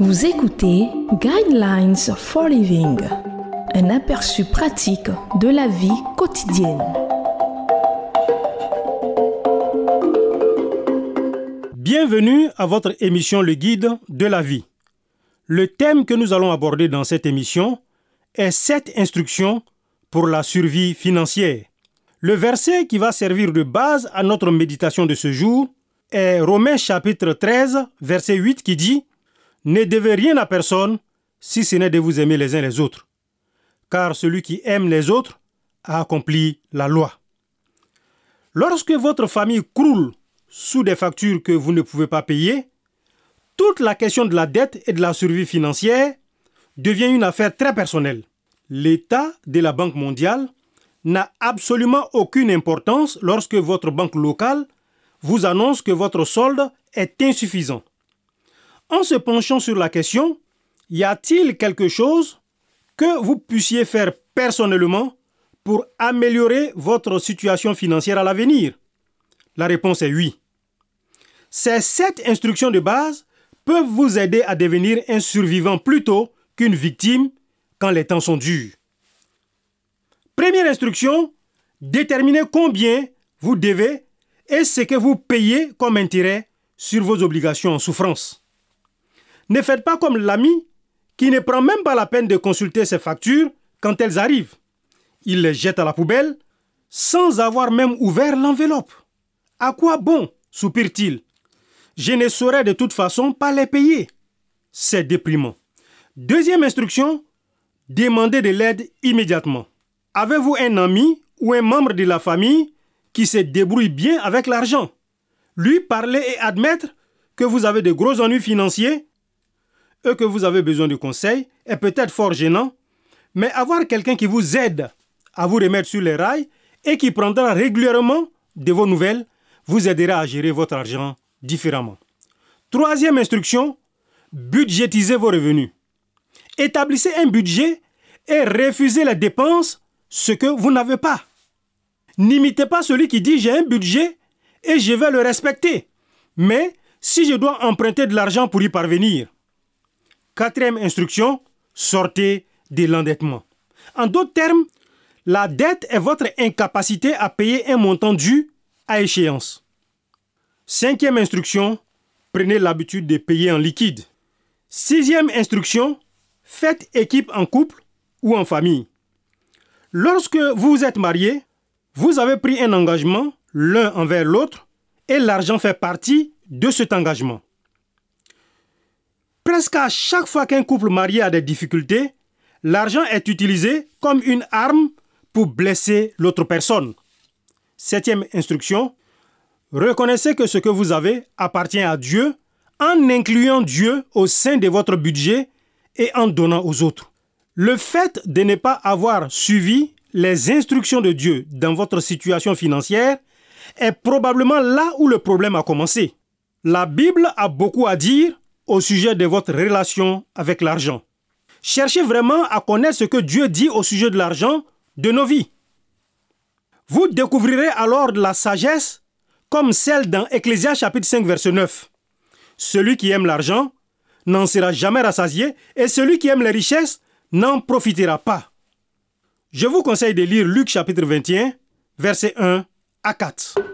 Vous écoutez Guidelines for Living, un aperçu pratique de la vie quotidienne. Bienvenue à votre émission Le Guide de la vie. Le thème que nous allons aborder dans cette émission est cette instructions pour la survie financière. Le verset qui va servir de base à notre méditation de ce jour est Romains chapitre 13, verset 8 qui dit Ne devez rien à personne si ce n'est de vous aimer les uns les autres. Car celui qui aime les autres a accompli la loi. Lorsque votre famille croule sous des factures que vous ne pouvez pas payer, toute la question de la dette et de la survie financière devient une affaire très personnelle. L'état de la Banque mondiale n'a absolument aucune importance lorsque votre banque locale vous annonce que votre solde est insuffisant. En se penchant sur la question, y a-t-il quelque chose que vous puissiez faire personnellement pour améliorer votre situation financière à l'avenir? La réponse est oui. Ces sept instructions de base peuvent vous aider à devenir un survivant plutôt qu'une victime quand les temps sont durs. Première instruction, déterminez combien vous devez et ce que vous payez comme intérêt sur vos obligations en souffrance. Ne faites pas comme l'ami qui ne prend même pas la peine de consulter ses factures quand elles arrivent. Il les jette à la poubelle sans avoir même ouvert l'enveloppe. À quoi bon soupire-t-il? Je ne saurais de toute façon pas les payer. C'est déprimant. Deuxième instruction, demandez de l'aide immédiatement. Avez-vous un ami ou un membre de la famille qui se débrouille bien avec l'argent? Lui parler et admettre que vous avez de gros ennuis financiers et que vous avez besoin de conseils est peut-être fort gênant, mais avoir quelqu'un qui vous aide à vous remettre sur les rails et qui prendra régulièrement de vos nouvelles vous aidera à gérer votre argent différemment. Troisième instruction, budgétisez vos revenus. Établissez un budget et refusez les dépenses ce que vous n'avez pas. N'imitez pas celui qui dit j'ai un budget et je vais le respecter. Mais si je dois emprunter de l'argent pour y parvenir. Quatrième instruction, sortez de l'endettement. En d'autres termes, la dette est votre incapacité à payer un montant dû à échéance. Cinquième instruction, prenez l'habitude de payer en liquide. Sixième instruction, faites équipe en couple ou en famille. Lorsque vous êtes marié, vous avez pris un engagement l'un envers l'autre et l'argent fait partie de cet engagement. Presque à chaque fois qu'un couple marié a des difficultés, l'argent est utilisé comme une arme pour blesser l'autre personne. Septième instruction, reconnaissez que ce que vous avez appartient à Dieu en incluant Dieu au sein de votre budget et en donnant aux autres. Le fait de ne pas avoir suivi les instructions de Dieu dans votre situation financière est probablement là où le problème a commencé. La Bible a beaucoup à dire au sujet de votre relation avec l'argent. Cherchez vraiment à connaître ce que Dieu dit au sujet de l'argent de nos vies. Vous découvrirez alors la sagesse comme celle dans Ecclésias chapitre 5 verset 9. Celui qui aime l'argent n'en sera jamais rassasié et celui qui aime les richesses n'en profitera pas. Je vous conseille de lire Luc chapitre 21, versets 1 à 4.